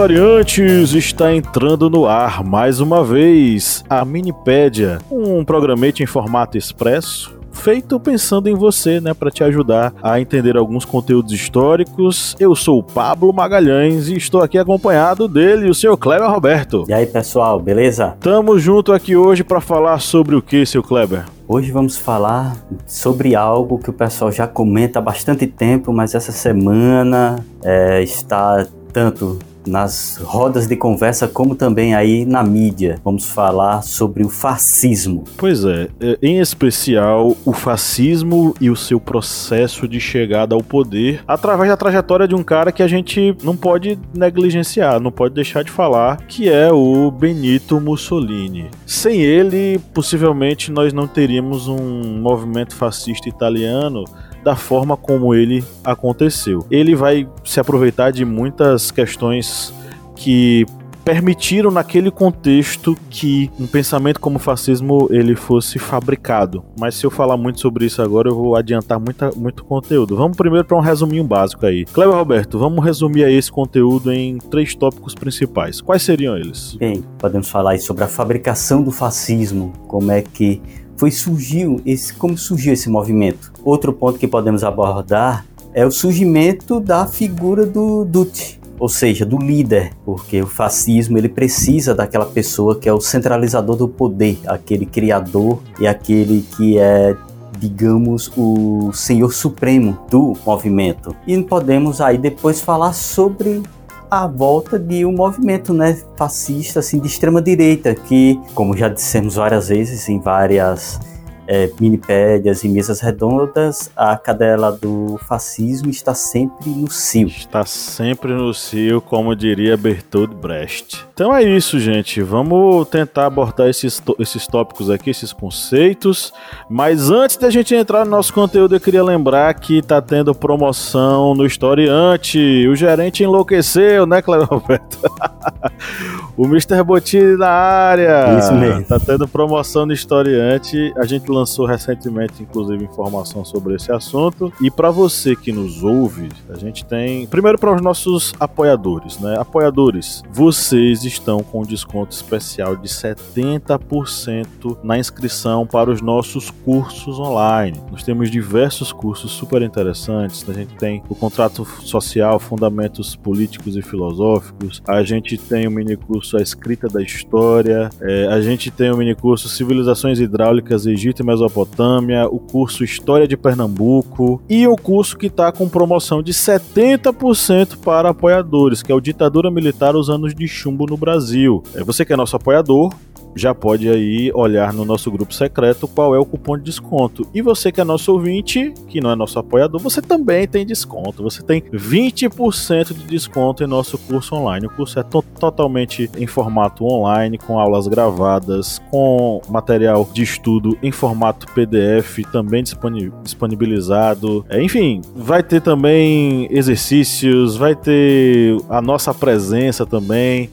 Historiantes, está entrando no ar mais uma vez a Minipédia, um programete em formato expresso feito pensando em você, né, para te ajudar a entender alguns conteúdos históricos. Eu sou o Pablo Magalhães e estou aqui acompanhado dele, o seu Kleber Roberto. E aí, pessoal, beleza? Tamo junto aqui hoje para falar sobre o que, seu Kleber? Hoje vamos falar sobre algo que o pessoal já comenta há bastante tempo, mas essa semana é, está tanto nas rodas de conversa, como também aí na mídia. Vamos falar sobre o fascismo. Pois é, é, em especial o fascismo e o seu processo de chegada ao poder através da trajetória de um cara que a gente não pode negligenciar, não pode deixar de falar, que é o Benito Mussolini. Sem ele, possivelmente nós não teríamos um movimento fascista italiano da forma como ele aconteceu. Ele vai se aproveitar de muitas questões que permitiram naquele contexto que um pensamento como o fascismo ele fosse fabricado. Mas se eu falar muito sobre isso agora, eu vou adiantar muita, muito conteúdo. Vamos primeiro para um resuminho básico aí. Cleber Roberto, vamos resumir aí esse conteúdo em três tópicos principais. Quais seriam eles? Bem, podemos falar aí sobre a fabricação do fascismo, como é que foi surgiu esse como surgiu esse movimento. Outro ponto que podemos abordar é o surgimento da figura do Dutti, ou seja, do líder, porque o fascismo ele precisa daquela pessoa que é o centralizador do poder, aquele criador e aquele que é digamos, o senhor supremo do movimento. E podemos aí depois falar sobre a volta de um movimento né, fascista assim, de extrema direita, que, como já dissemos várias vezes em várias é, minipédias e mesas redondas, a cadela do fascismo está sempre no cio. Está sempre no cio, como diria Bertold Brecht. Então é isso, gente. Vamos tentar abordar esses, esses tópicos aqui, esses conceitos. Mas antes da gente entrar no nosso conteúdo, eu queria lembrar que está tendo promoção no Historiante. O gerente enlouqueceu, né, Cléber Roberto? o Mr. Botini na área. Isso mesmo. Tá tendo promoção no Historiante. A gente lançou recentemente, inclusive, informação sobre esse assunto. E para você que nos ouve, a gente tem. Primeiro, para os nossos apoiadores, né? Apoiadores, vocês estão com desconto especial de 70% na inscrição para os nossos cursos online. Nós temos diversos cursos super interessantes. A gente tem o contrato social, fundamentos políticos e filosóficos. A gente tem o mini curso A Escrita da História. É, a gente tem o mini curso Civilizações Hidráulicas Egito e Mesopotâmia, o curso História de Pernambuco e o curso que está com promoção de 70% para apoiadores, que é o Ditadura Militar os anos de chumbo no Brasil. É, você que é nosso apoiador, já pode aí olhar no nosso grupo secreto qual é o cupom de desconto. E você que é nosso ouvinte, que não é nosso apoiador, você também tem desconto. Você tem 20% de desconto em nosso curso online. O curso é to totalmente em formato online, com aulas gravadas, com material de estudo em formato PDF também disponibilizado. É, enfim, vai ter também exercícios, vai ter a nossa presença também.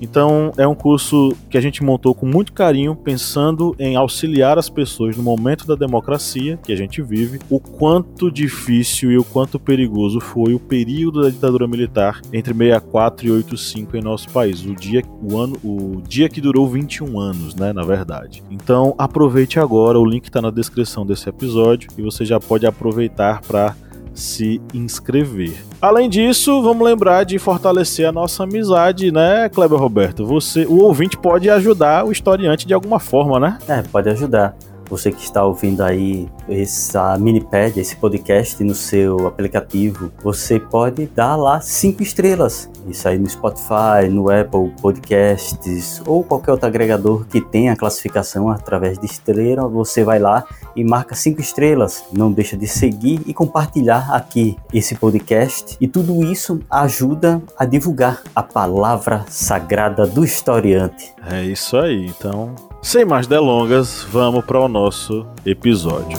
Então, é um curso que a gente montou com muito carinho, pensando em auxiliar as pessoas no momento da democracia que a gente vive, o quanto difícil e o quanto perigoso foi o período da ditadura militar entre 64 e 85 em nosso país, o dia, o ano, o dia que durou 21 anos, né, na verdade. Então, aproveite agora, o link está na descrição desse episódio e você já pode aproveitar para se inscrever. Além disso, vamos lembrar de fortalecer a nossa amizade, né, Kleber Roberto? Você, o ouvinte pode ajudar o historiante de alguma forma, né? É, pode ajudar. Você que está ouvindo aí essa minipad, esse podcast no seu aplicativo, você pode dar lá cinco estrelas. Isso aí no Spotify, no Apple Podcasts ou qualquer outro agregador que tenha classificação através de estrela, você vai lá e marca cinco estrelas. Não deixa de seguir e compartilhar aqui esse podcast. E tudo isso ajuda a divulgar a palavra sagrada do historiante. É isso aí. Então, sem mais delongas, vamos para o nosso episódio.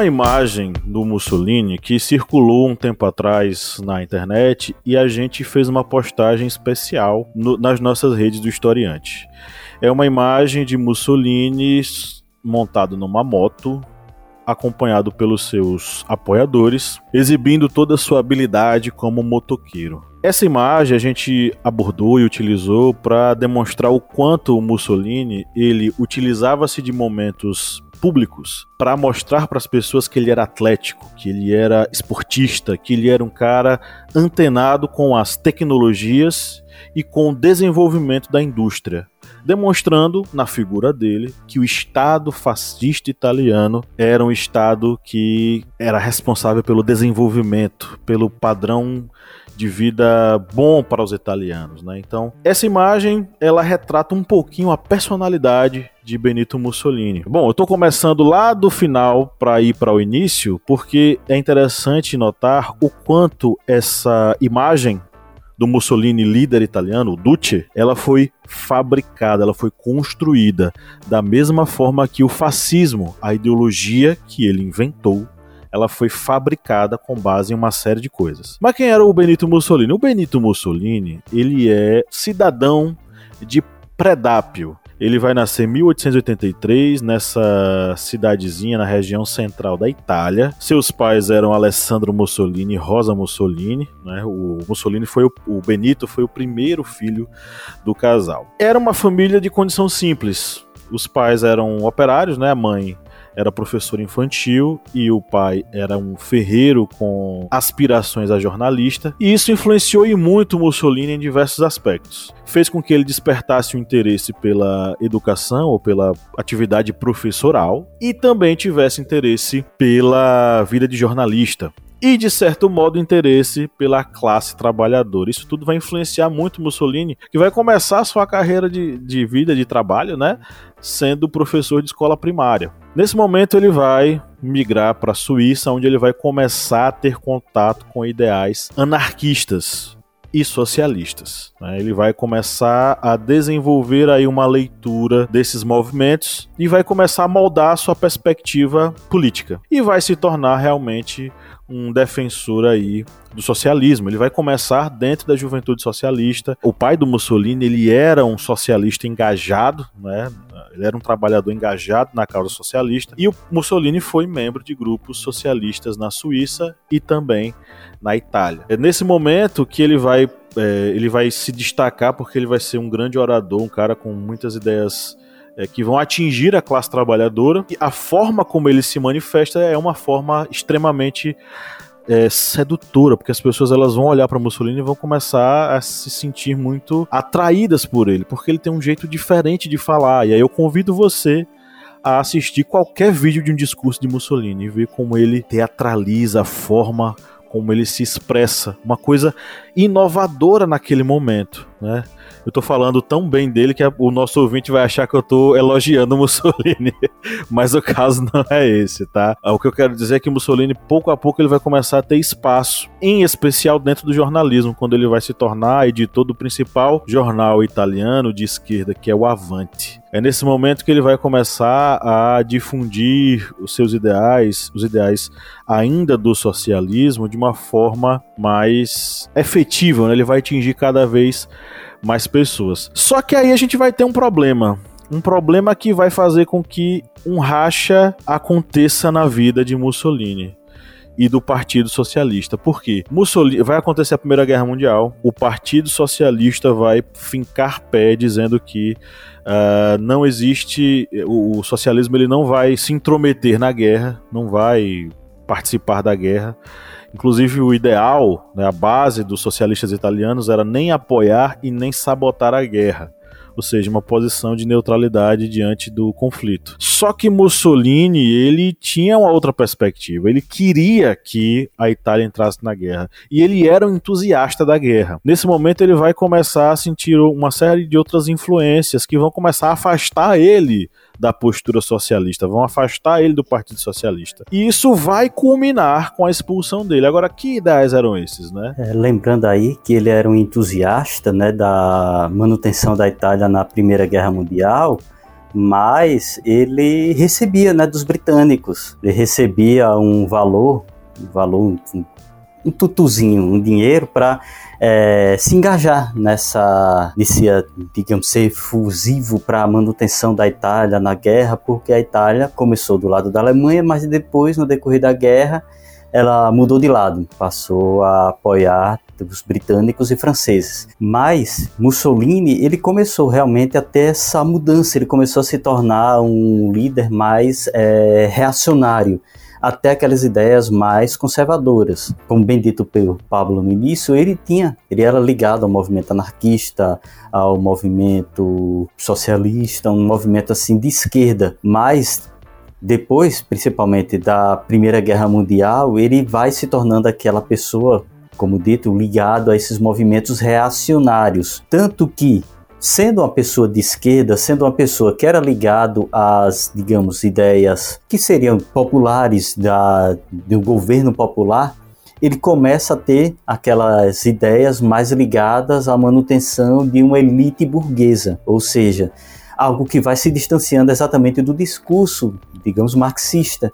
Uma imagem do Mussolini que circulou um tempo atrás na internet e a gente fez uma postagem especial no, nas nossas redes do historiante. É uma imagem de Mussolini montado numa moto, acompanhado pelos seus apoiadores, exibindo toda a sua habilidade como motoqueiro. Essa imagem a gente abordou e utilizou para demonstrar o quanto o Mussolini ele utilizava-se de momentos públicos para mostrar para as pessoas que ele era atlético, que ele era esportista, que ele era um cara antenado com as tecnologias e com o desenvolvimento da indústria, demonstrando na figura dele que o Estado fascista italiano era um Estado que era responsável pelo desenvolvimento, pelo padrão de vida bom para os italianos, né? Então, essa imagem ela retrata um pouquinho a personalidade de Benito Mussolini. Bom, eu estou começando lá do final para ir para o início, porque é interessante notar o quanto essa imagem do Mussolini líder italiano, o Duce, ela foi fabricada, ela foi construída da mesma forma que o fascismo, a ideologia que ele inventou, ela foi fabricada com base em uma série de coisas. Mas quem era o Benito Mussolini? O Benito Mussolini, ele é cidadão de Predápio. Ele vai nascer em 1883 nessa cidadezinha na região central da Itália. Seus pais eram Alessandro Mussolini e Rosa Mussolini. Né? O Mussolini foi o, o Benito foi o primeiro filho do casal. Era uma família de condição simples. Os pais eram operários, né? A mãe era professor infantil e o pai era um ferreiro com aspirações a jornalista, e isso influenciou e muito Mussolini em diversos aspectos. Fez com que ele despertasse o interesse pela educação ou pela atividade professoral e também tivesse interesse pela vida de jornalista e, de certo modo, interesse pela classe trabalhadora. Isso tudo vai influenciar muito Mussolini, que vai começar sua carreira de, de vida, de trabalho, né? Sendo professor de escola primária. Nesse momento, ele vai migrar para a Suíça, onde ele vai começar a ter contato com ideais anarquistas e socialistas. Né? Ele vai começar a desenvolver aí uma leitura desses movimentos e vai começar a moldar a sua perspectiva política e vai se tornar realmente um defensor aí do socialismo. Ele vai começar dentro da juventude socialista. O pai do Mussolini, ele era um socialista engajado, né? Ele era um trabalhador engajado na causa socialista. E o Mussolini foi membro de grupos socialistas na Suíça e também na Itália. É nesse momento que ele vai é, ele vai se destacar porque ele vai ser um grande orador, um cara com muitas ideias é, que vão atingir a classe trabalhadora. E a forma como ele se manifesta é uma forma extremamente é, sedutora, porque as pessoas elas vão olhar para Mussolini e vão começar a se sentir muito atraídas por ele, porque ele tem um jeito diferente de falar. E aí eu convido você a assistir qualquer vídeo de um discurso de Mussolini e ver como ele teatraliza a forma como ele se expressa, uma coisa inovadora naquele momento, né? Eu tô falando tão bem dele que o nosso ouvinte vai achar que eu tô elogiando Mussolini. Mas o caso não é esse, tá? O que eu quero dizer é que Mussolini, pouco a pouco, ele vai começar a ter espaço, em especial dentro do jornalismo, quando ele vai se tornar editor do principal jornal italiano de esquerda, que é o Avante. É nesse momento que ele vai começar a difundir os seus ideais, os ideais ainda do socialismo, de uma forma mais efetiva, né? ele vai atingir cada vez mais pessoas. Só que aí a gente vai ter um problema. Um problema que vai fazer com que um racha aconteça na vida de Mussolini e do Partido Socialista. Por quê? Mussolini vai acontecer a Primeira Guerra Mundial, o Partido Socialista vai fincar pé dizendo que uh, não existe o, o socialismo ele não vai se intrometer na guerra, não vai participar da guerra. Inclusive, o ideal, né, a base dos socialistas italianos era nem apoiar e nem sabotar a guerra ou seja, uma posição de neutralidade diante do conflito. Só que Mussolini, ele tinha uma outra perspectiva, ele queria que a Itália entrasse na guerra, e ele era um entusiasta da guerra. Nesse momento ele vai começar a sentir uma série de outras influências que vão começar a afastar ele da postura socialista, vão afastar ele do Partido Socialista. E isso vai culminar com a expulsão dele. Agora, que ideais eram esses, né? É, lembrando aí que ele era um entusiasta né, da manutenção da Itália na Primeira Guerra Mundial, mas ele recebia né, dos britânicos, ele recebia um valor, um valor, um, um tutuzinho, um dinheiro para é, se engajar nessa, nesse, digamos, ser fusivo para a manutenção da Itália na guerra, porque a Itália começou do lado da Alemanha, mas depois, no decorrer da guerra, ela mudou de lado, passou a apoiar os britânicos e franceses. Mas Mussolini, ele começou realmente a ter essa mudança, ele começou a se tornar um líder mais é, reacionário até aquelas ideias mais conservadoras. Como bem dito pelo Pablo no início, ele tinha, ele era ligado ao movimento anarquista, ao movimento socialista, um movimento assim de esquerda, mas depois, principalmente da Primeira Guerra Mundial, ele vai se tornando aquela pessoa, como dito, ligado a esses movimentos reacionários, tanto que sendo uma pessoa de esquerda, sendo uma pessoa que era ligado às, digamos, ideias que seriam populares da, do governo popular, ele começa a ter aquelas ideias mais ligadas à manutenção de uma elite burguesa, ou seja, algo que vai se distanciando exatamente do discurso, digamos, marxista,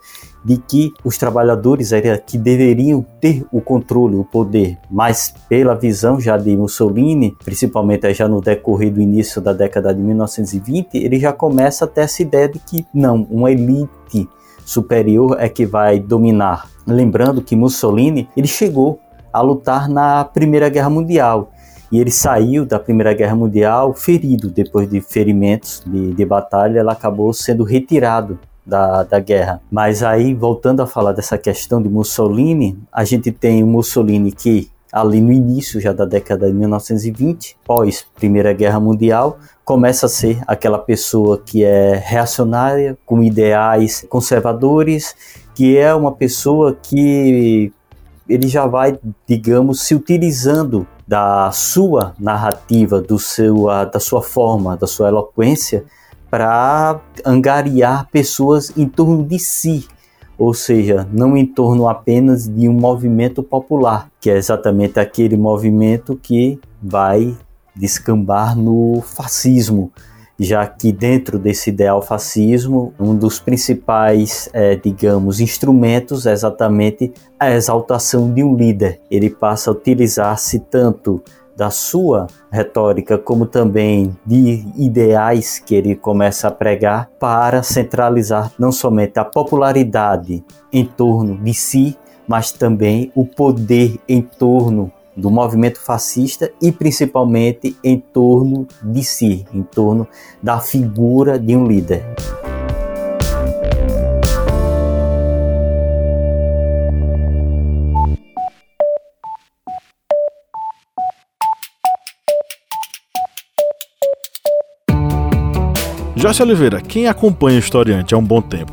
de que os trabalhadores era que deveriam ter o controle, o poder, mas pela visão já de Mussolini, principalmente já no decorrer do início da década de 1920, ele já começa a ter essa ideia de que não, uma elite superior é que vai dominar. Lembrando que Mussolini, ele chegou a lutar na Primeira Guerra Mundial e ele saiu da Primeira Guerra Mundial ferido depois de ferimentos de, de batalha, ela acabou sendo retirado da, da guerra. Mas aí, voltando a falar dessa questão de Mussolini, a gente tem o Mussolini que, ali no início já da década de 1920, pós Primeira Guerra Mundial, começa a ser aquela pessoa que é reacionária, com ideais conservadores, que é uma pessoa que ele já vai, digamos, se utilizando da sua narrativa, do seu, da sua forma, da sua eloquência para angariar pessoas em torno de si, ou seja, não em torno apenas de um movimento popular, que é exatamente aquele movimento que vai descambar no fascismo, já que dentro desse ideal fascismo, um dos principais, é, digamos, instrumentos é exatamente a exaltação de um líder. Ele passa a utilizar-se tanto da sua retórica, como também de ideais que ele começa a pregar para centralizar não somente a popularidade em torno de si, mas também o poder em torno do movimento fascista e principalmente em torno de si, em torno da figura de um líder. Jorge Oliveira, quem acompanha o historiante há um bom tempo,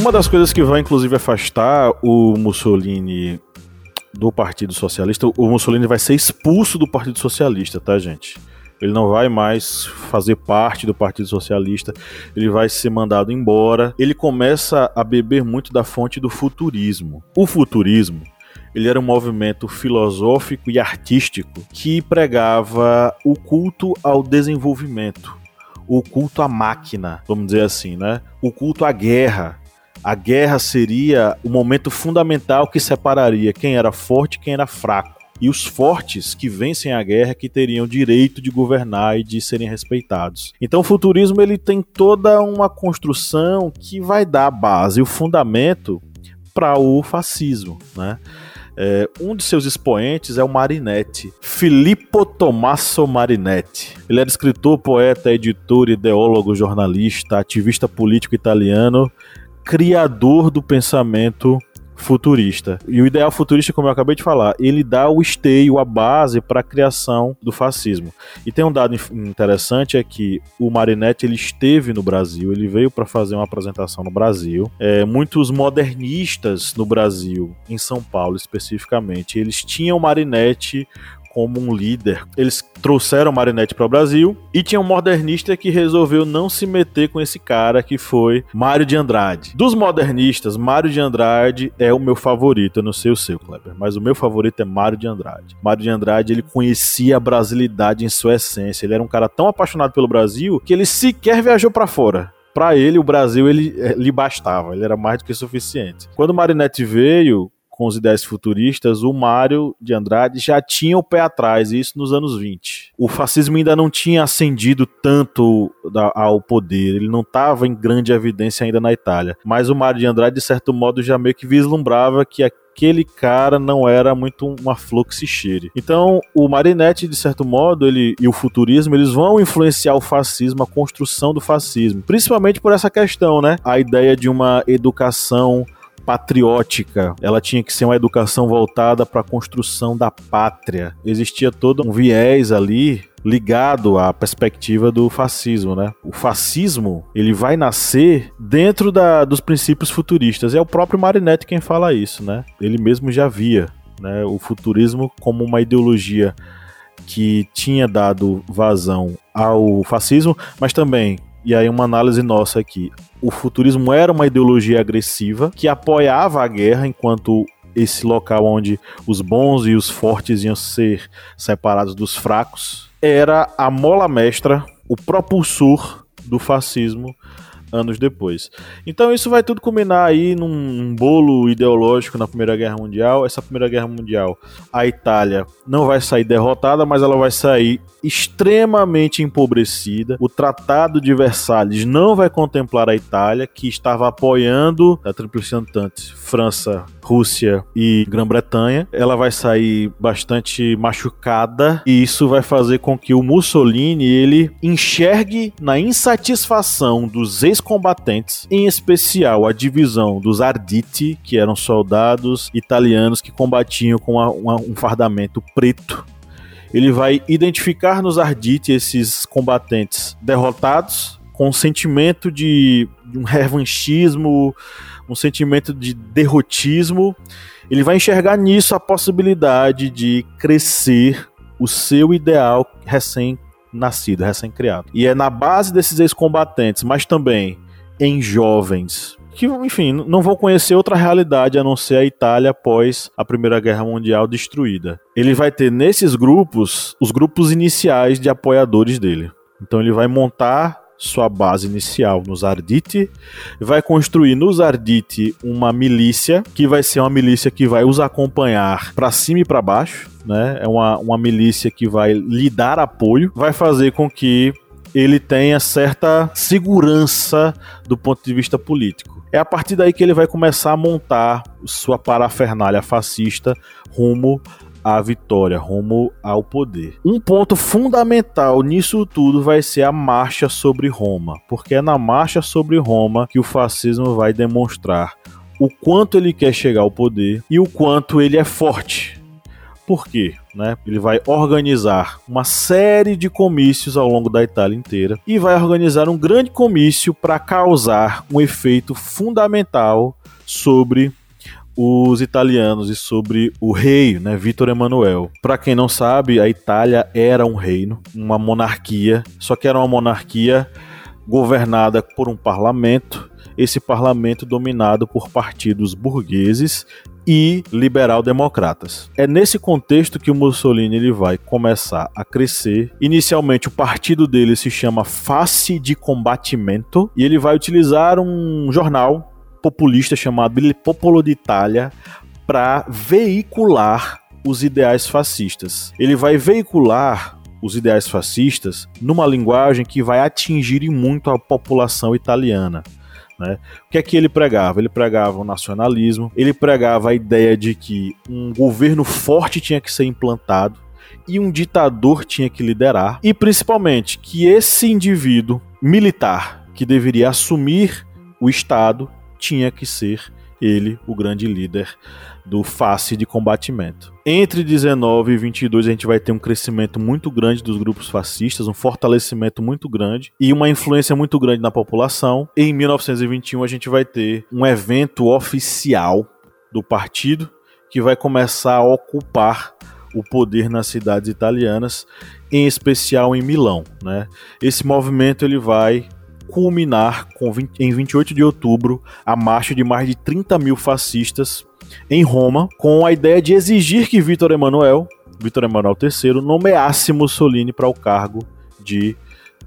Uma das coisas que vai, inclusive, afastar o Mussolini do Partido Socialista, o Mussolini vai ser expulso do Partido Socialista, tá, gente? Ele não vai mais fazer parte do Partido Socialista, ele vai ser mandado embora. Ele começa a beber muito da fonte do futurismo. O futurismo, ele era um movimento filosófico e artístico que pregava o culto ao desenvolvimento, o culto à máquina, vamos dizer assim, né? O culto à guerra, a guerra seria o momento fundamental que separaria quem era forte e quem era fraco. E os fortes que vencem a guerra que teriam direito de governar e de serem respeitados. Então o futurismo ele tem toda uma construção que vai dar base, o fundamento para o fascismo, né? É, um de seus expoentes é o Marinetti, Filippo Tommaso Marinetti. Ele era escritor, poeta, editor, ideólogo, jornalista, ativista político italiano criador do pensamento futurista. E o ideal futurista, como eu acabei de falar, ele dá o esteio, a base para a criação do fascismo. E tem um dado interessante é que o Marinetti ele esteve no Brasil, ele veio para fazer uma apresentação no Brasil. É, muitos modernistas no Brasil, em São Paulo especificamente, eles tinham o Marinetti como um líder. Eles trouxeram Marinette para o Brasil e tinha um modernista que resolveu não se meter com esse cara que foi Mário de Andrade. Dos modernistas, Mário de Andrade é o meu favorito, eu não sei o seu, Kleber, mas o meu favorito é Mário de Andrade. Mário de Andrade, ele conhecia a brasilidade em sua essência. Ele era um cara tão apaixonado pelo Brasil que ele sequer viajou para fora para ele o Brasil ele eh, lhe bastava, ele era mais do que suficiente. Quando Marinette veio, com os ideias futuristas, o Mário de Andrade já tinha o pé atrás, isso nos anos 20. O fascismo ainda não tinha ascendido tanto ao poder, ele não estava em grande evidência ainda na Itália. Mas o Mário de Andrade, de certo modo, já meio que vislumbrava que aquele cara não era muito uma flor que se cheire. Então, o Marinetti, de certo modo, ele e o futurismo, eles vão influenciar o fascismo, a construção do fascismo, principalmente por essa questão, né? A ideia de uma educação patriótica. Ela tinha que ser uma educação voltada para a construção da pátria. Existia todo um viés ali ligado à perspectiva do fascismo, né? O fascismo ele vai nascer dentro da, dos princípios futuristas. É o próprio Marinetti quem fala isso, né? Ele mesmo já via, né? O futurismo como uma ideologia que tinha dado vazão ao fascismo, mas também e aí uma análise nossa aqui. O futurismo era uma ideologia agressiva que apoiava a guerra enquanto esse local onde os bons e os fortes iam ser separados dos fracos era a mola mestra, o propulsor do fascismo anos depois. Então isso vai tudo culminar aí num, num, bolo ideológico na Primeira Guerra Mundial. Essa Primeira Guerra Mundial, a Itália não vai sair derrotada, mas ela vai sair extremamente empobrecida. O Tratado de Versalhes não vai contemplar a Itália, que estava apoiando a Tríplice Entente, França, Rússia e Grã-Bretanha. Ela vai sair bastante machucada e isso vai fazer com que o Mussolini ele enxergue na insatisfação dos ex-combatentes, em especial a divisão dos Arditi, que eram soldados italianos que combatiam com uma, uma, um fardamento preto. Ele vai identificar nos Arditi esses combatentes derrotados, com um sentimento de, de um revanchismo, um sentimento de derrotismo, ele vai enxergar nisso a possibilidade de crescer o seu ideal recém-nascido, recém-criado. E é na base desses ex-combatentes, mas também em jovens que, enfim, não vão conhecer outra realidade a não ser a Itália após a Primeira Guerra Mundial destruída. Ele vai ter nesses grupos os grupos iniciais de apoiadores dele. Então ele vai montar sua base inicial nos Arditi, vai construir nos Arditi uma milícia, que vai ser uma milícia que vai os acompanhar para cima e para baixo, né? É uma, uma milícia que vai lhe dar apoio, vai fazer com que ele tenha certa segurança do ponto de vista político. É a partir daí que ele vai começar a montar sua parafernália fascista rumo à vitória, rumo ao poder. Um ponto fundamental nisso tudo vai ser a marcha sobre Roma, porque é na marcha sobre Roma que o fascismo vai demonstrar o quanto ele quer chegar ao poder e o quanto ele é forte. Por quê? Né? Ele vai organizar uma série de comícios ao longo da Itália inteira e vai organizar um grande comício para causar um efeito fundamental sobre os italianos e sobre o rei, né, Vítor Emanuel. Para quem não sabe, a Itália era um reino, uma monarquia, só que era uma monarquia governada por um parlamento, esse parlamento dominado por partidos burgueses e liberal-democratas. É nesse contexto que o Mussolini ele vai começar a crescer. Inicialmente o partido dele se chama Face de Combatimento e ele vai utilizar um jornal populista chamado Il Popolo d'Italia para veicular os ideais fascistas. Ele vai veicular os ideais fascistas numa linguagem que vai atingir muito a população italiana. Né? O que é que ele pregava? Ele pregava o nacionalismo, ele pregava a ideia de que um governo forte tinha que ser implantado e um ditador tinha que liderar, e principalmente que esse indivíduo militar que deveria assumir o Estado tinha que ser ele o grande líder do face de combatimento. Entre 19 e 22 a gente vai ter um crescimento muito grande dos grupos fascistas, um fortalecimento muito grande e uma influência muito grande na população. E em 1921 a gente vai ter um evento oficial do partido que vai começar a ocupar o poder nas cidades italianas, em especial em Milão. Né? Esse movimento ele vai culminar com 20, em 28 de outubro a marcha de mais de 30 mil fascistas em Roma, com a ideia de exigir que Vítor Emanuel, Vítor Emanuel III, nomeasse Mussolini para o cargo de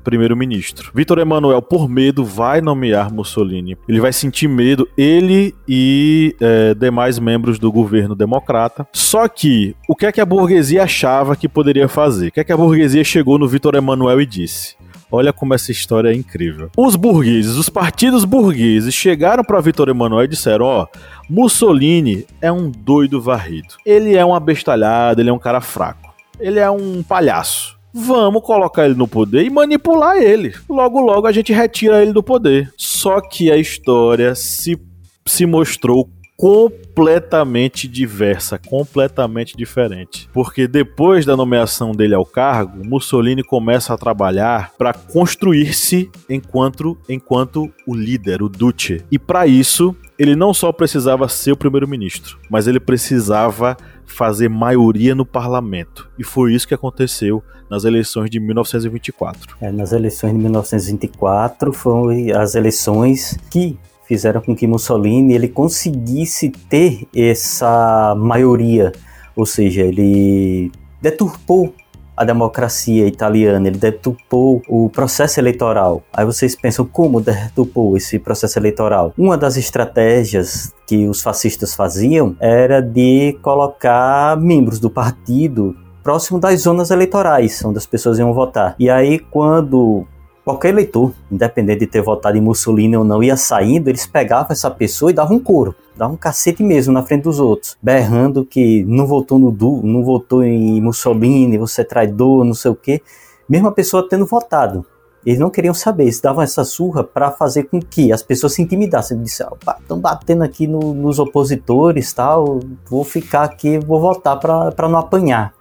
primeiro-ministro. Vítor Emanuel, por medo, vai nomear Mussolini. Ele vai sentir medo, ele e é, demais membros do governo democrata. Só que, o que é que a burguesia achava que poderia fazer? O que é que a burguesia chegou no Vítor Emanuel e disse? Olha como essa história é incrível. Os burgueses, os partidos burgueses chegaram para Vitor Emanuel e disseram: ó, Mussolini é um doido varrido. Ele é um abestalhado, ele é um cara fraco. Ele é um palhaço. Vamos colocar ele no poder e manipular ele. Logo, logo a gente retira ele do poder. Só que a história se, se mostrou completamente diversa, completamente diferente. Porque depois da nomeação dele ao cargo, Mussolini começa a trabalhar para construir-se enquanto, enquanto o líder, o Duce. E para isso, ele não só precisava ser o primeiro-ministro, mas ele precisava fazer maioria no parlamento. E foi isso que aconteceu nas eleições de 1924. É, nas eleições de 1924 foram as eleições que fizeram com que Mussolini ele conseguisse ter essa maioria, ou seja, ele deturpou a democracia italiana, ele deturpou o processo eleitoral. Aí vocês pensam como deturpou esse processo eleitoral? Uma das estratégias que os fascistas faziam era de colocar membros do partido próximo das zonas eleitorais, onde as pessoas iam votar. E aí, quando qualquer eleitor, independente de ter votado em Mussolini ou não, ia saindo, eles pegavam essa pessoa e davam um couro, davam um cacete mesmo na frente dos outros, berrando que não votou no Du, não votou em Mussolini, você é traidor, não sei o quê. Mesmo a pessoa tendo votado. Eles não queriam saber, eles davam essa surra para fazer com que as pessoas se intimidassem. Disseram, estão batendo aqui no, nos opositores, tal, vou ficar aqui, vou votar para não apanhar.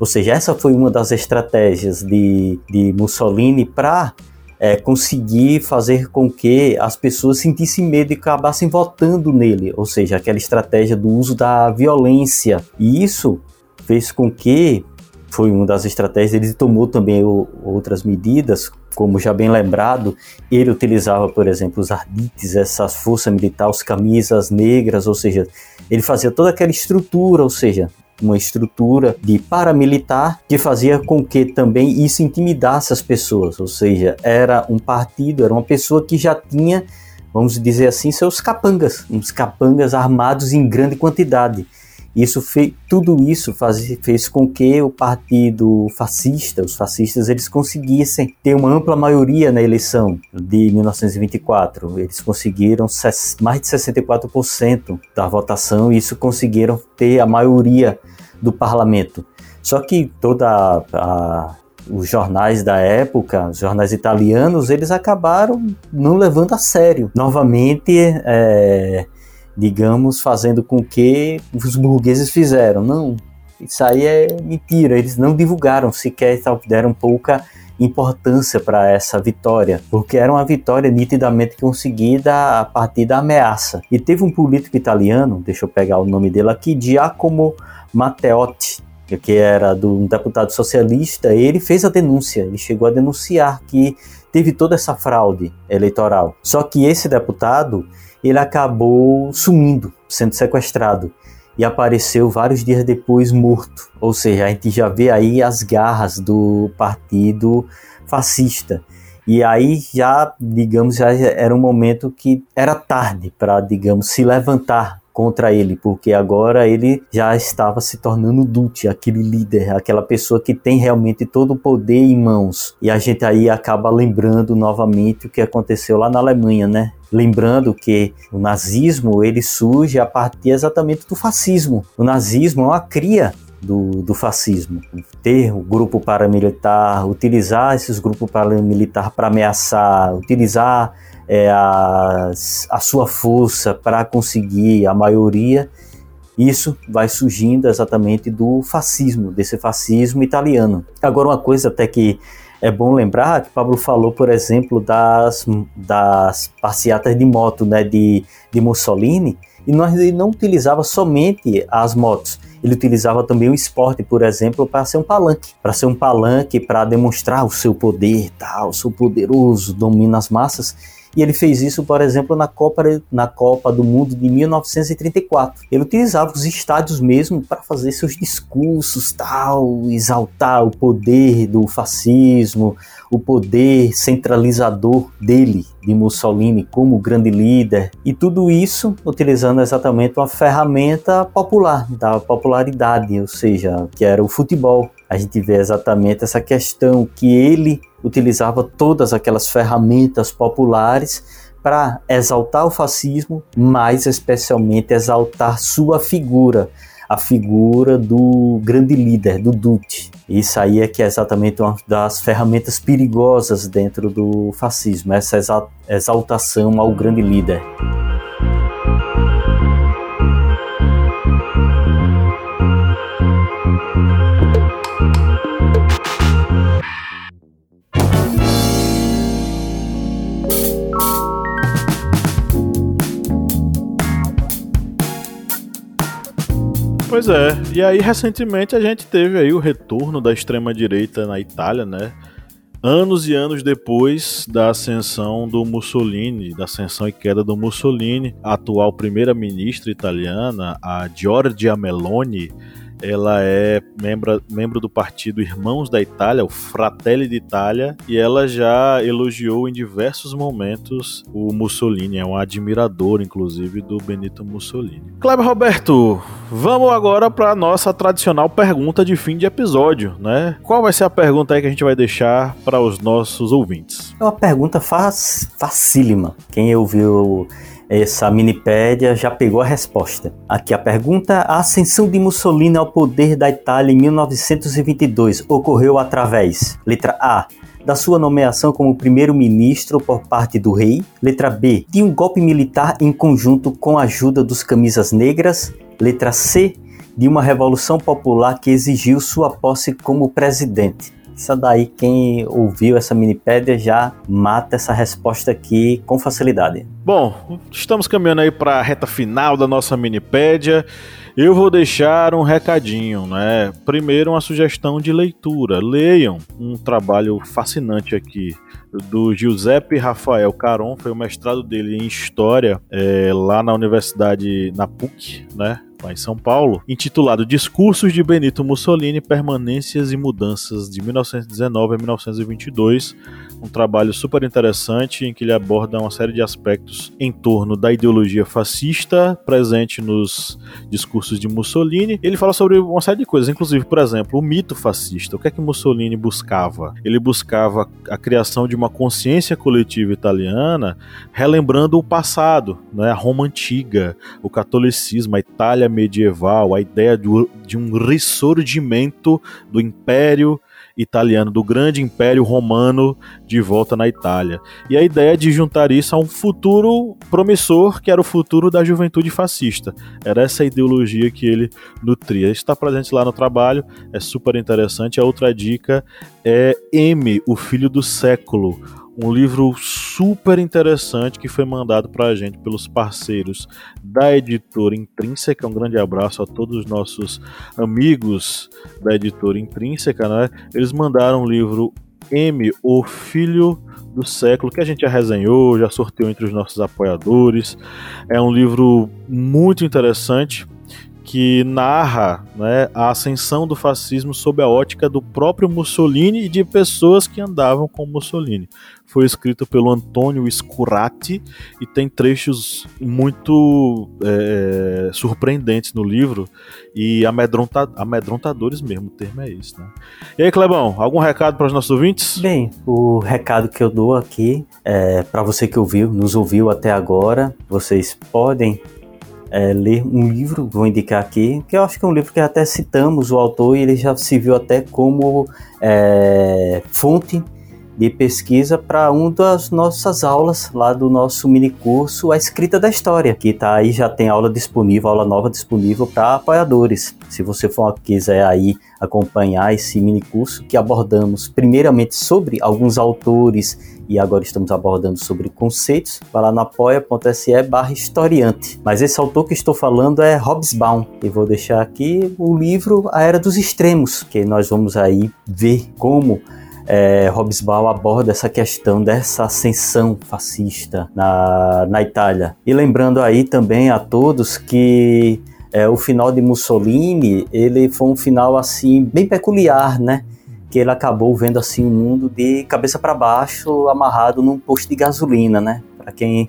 Ou seja, essa foi uma das estratégias de, de Mussolini para é, conseguir fazer com que as pessoas sentissem medo e acabassem votando nele, ou seja, aquela estratégia do uso da violência. E isso fez com que foi uma das estratégias, ele tomou também o, outras medidas, como já bem lembrado, ele utilizava, por exemplo, os ardites, essa força militar, os camisas negras, ou seja, ele fazia toda aquela estrutura, ou seja, uma estrutura de paramilitar que fazia com que também isso intimidasse as pessoas, ou seja, era um partido, era uma pessoa que já tinha, vamos dizer assim, seus capangas, uns capangas armados em grande quantidade. Isso fez, tudo isso faz, fez com que o partido fascista, os fascistas, eles conseguissem ter uma ampla maioria na eleição de 1924. Eles conseguiram mais de 64% da votação e isso conseguiram ter a maioria do parlamento. Só que toda a, os jornais da época, os jornais italianos, eles acabaram não levando a sério. Novamente, é, digamos, fazendo com que os burgueses fizeram. Não, isso aí é mentira. Eles não divulgaram sequer, deram pouca importância para essa vitória, porque era uma vitória nitidamente conseguida a partir da ameaça. E teve um político italiano, deixa eu pegar o nome dele aqui, Giacomo Matteotti, que era do, um deputado socialista, ele fez a denúncia, ele chegou a denunciar que teve toda essa fraude eleitoral. Só que esse deputado, ele acabou sumindo, sendo sequestrado e apareceu vários dias depois morto. Ou seja, a gente já vê aí as garras do partido fascista. E aí já, digamos, já era um momento que era tarde para, digamos, se levantar contra ele, porque agora ele já estava se tornando Dutch, aquele líder, aquela pessoa que tem realmente todo o poder em mãos. E a gente aí acaba lembrando novamente o que aconteceu lá na Alemanha, né? Lembrando que o nazismo ele surge a partir exatamente do fascismo. O nazismo é uma cria do, do, fascismo. Ter o grupo paramilitar, utilizar esses grupos paramilitares para ameaçar, utilizar é, a, sua força para conseguir a maioria, isso vai surgindo exatamente do fascismo, desse fascismo italiano. Agora, uma coisa até que é bom lembrar que Pablo falou, por exemplo, das, das passeatas de moto né, de, de Mussolini, e ele não utilizava somente as motos, ele utilizava também o esporte, por exemplo, para ser um palanque, para ser um palanque, para demonstrar o seu poder, tal, o seu poderoso domínio nas massas. E ele fez isso, por exemplo, na Copa, na Copa do Mundo de 1934. Ele utilizava os estádios mesmo para fazer seus discursos, tal, exaltar o poder do fascismo, o poder centralizador dele, de Mussolini, como grande líder, e tudo isso utilizando exatamente uma ferramenta popular, da popularidade, ou seja, que era o futebol. A gente vê exatamente essa questão que ele utilizava todas aquelas ferramentas populares para exaltar o fascismo, mas especialmente exaltar sua figura, a figura do grande líder, do Duce. Isso aí é que é exatamente uma das ferramentas perigosas dentro do fascismo, essa exaltação ao grande líder. Pois é, e aí recentemente a gente teve aí o retorno da extrema-direita na Itália, né? Anos e anos depois da ascensão do Mussolini, da ascensão e queda do Mussolini, a atual primeira-ministra italiana, a Giorgia Meloni, ela é membro, membro do partido Irmãos da Itália, o Fratelli d'Italia, e ela já elogiou em diversos momentos o Mussolini, é um admirador, inclusive, do Benito Mussolini. Kleber Roberto, vamos agora para a nossa tradicional pergunta de fim de episódio, né? Qual vai ser a pergunta aí que a gente vai deixar para os nossos ouvintes? É uma pergunta facílima. Quem ouviu essa minipédia já pegou a resposta. Aqui a pergunta: a ascensão de Mussolini ao poder da Itália em 1922 ocorreu através, letra A, da sua nomeação como primeiro-ministro por parte do rei, letra B, de um golpe militar em conjunto com a ajuda dos camisas negras, letra C, de uma revolução popular que exigiu sua posse como presidente. Essa daí, quem ouviu essa minipédia já mata essa resposta aqui com facilidade. Bom, estamos caminhando aí para a reta final da nossa minipédia. Eu vou deixar um recadinho, né? Primeiro, uma sugestão de leitura. Leiam um trabalho fascinante aqui do Giuseppe Rafael Caron, foi o mestrado dele em História é, lá na Universidade, na PUC, né? Lá em São Paulo, intitulado Discursos de Benito Mussolini, Permanências e Mudanças de 1919 a 1922, um trabalho super interessante em que ele aborda uma série de aspectos em torno da ideologia fascista presente nos discursos de Mussolini. Ele fala sobre uma série de coisas, inclusive, por exemplo, o mito fascista. O que é que Mussolini buscava? Ele buscava a criação de uma consciência coletiva italiana, relembrando o passado, né? a Roma antiga, o catolicismo, a Itália medieval, a ideia de um ressurgimento do Império italiano, do grande Império Romano de volta na Itália. E a ideia de juntar isso a um futuro promissor, que era o futuro da juventude fascista. Era essa ideologia que ele nutria. Está presente lá no trabalho, é super interessante. A outra dica é M, o Filho do Século um livro super interessante que foi mandado para a gente pelos parceiros da editora Intrínseca. Um grande abraço a todos os nossos amigos da editora Intrínseca, né? Eles mandaram o livro M, o Filho do Século, que a gente já resenhou, já sorteou entre os nossos apoiadores. É um livro muito interessante que narra né, a ascensão do fascismo sob a ótica do próprio Mussolini e de pessoas que andavam com Mussolini. Foi escrito pelo Antônio Scurati e tem trechos muito é, surpreendentes no livro e amedronta, amedrontadores mesmo, o termo é esse. Né? E aí, Clebão, algum recado para os nossos ouvintes? Bem, o recado que eu dou aqui é para você que ouviu, nos ouviu até agora, vocês podem é, ler um livro, vou indicar aqui, que eu acho que é um livro que até citamos o autor e ele já se viu até como é, fonte de pesquisa para uma das nossas aulas lá do nosso mini curso A Escrita da História, que tá aí já tem aula disponível, aula nova disponível para apoiadores. Se você for quiser aí acompanhar esse mini curso que abordamos primeiramente sobre alguns autores e agora estamos abordando sobre conceitos, vai lá no apoia.se barra historiante. Mas esse autor que estou falando é Hobsbawm, e vou deixar aqui o livro A Era dos Extremos, que nós vamos aí ver como é, Hobsbawm aborda essa questão dessa ascensão fascista na, na Itália. E lembrando aí também a todos que é, o final de Mussolini ele foi um final assim bem peculiar, né? Que ele acabou vendo assim o mundo de cabeça para baixo, amarrado num posto de gasolina, né? Para quem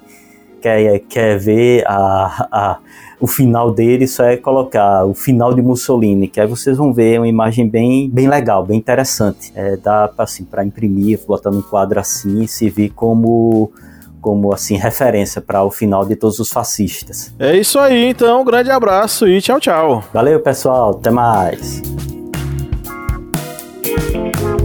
quer, quer ver a, a, o final dele, só é colocar o final de Mussolini, que aí vocês vão ver uma imagem bem, bem legal, bem interessante. É, dá para assim, imprimir, botar num quadro assim e se vir como como assim referência para o final de todos os fascistas. É isso aí, então, um grande abraço e tchau, tchau. Valeu, pessoal, até mais. Música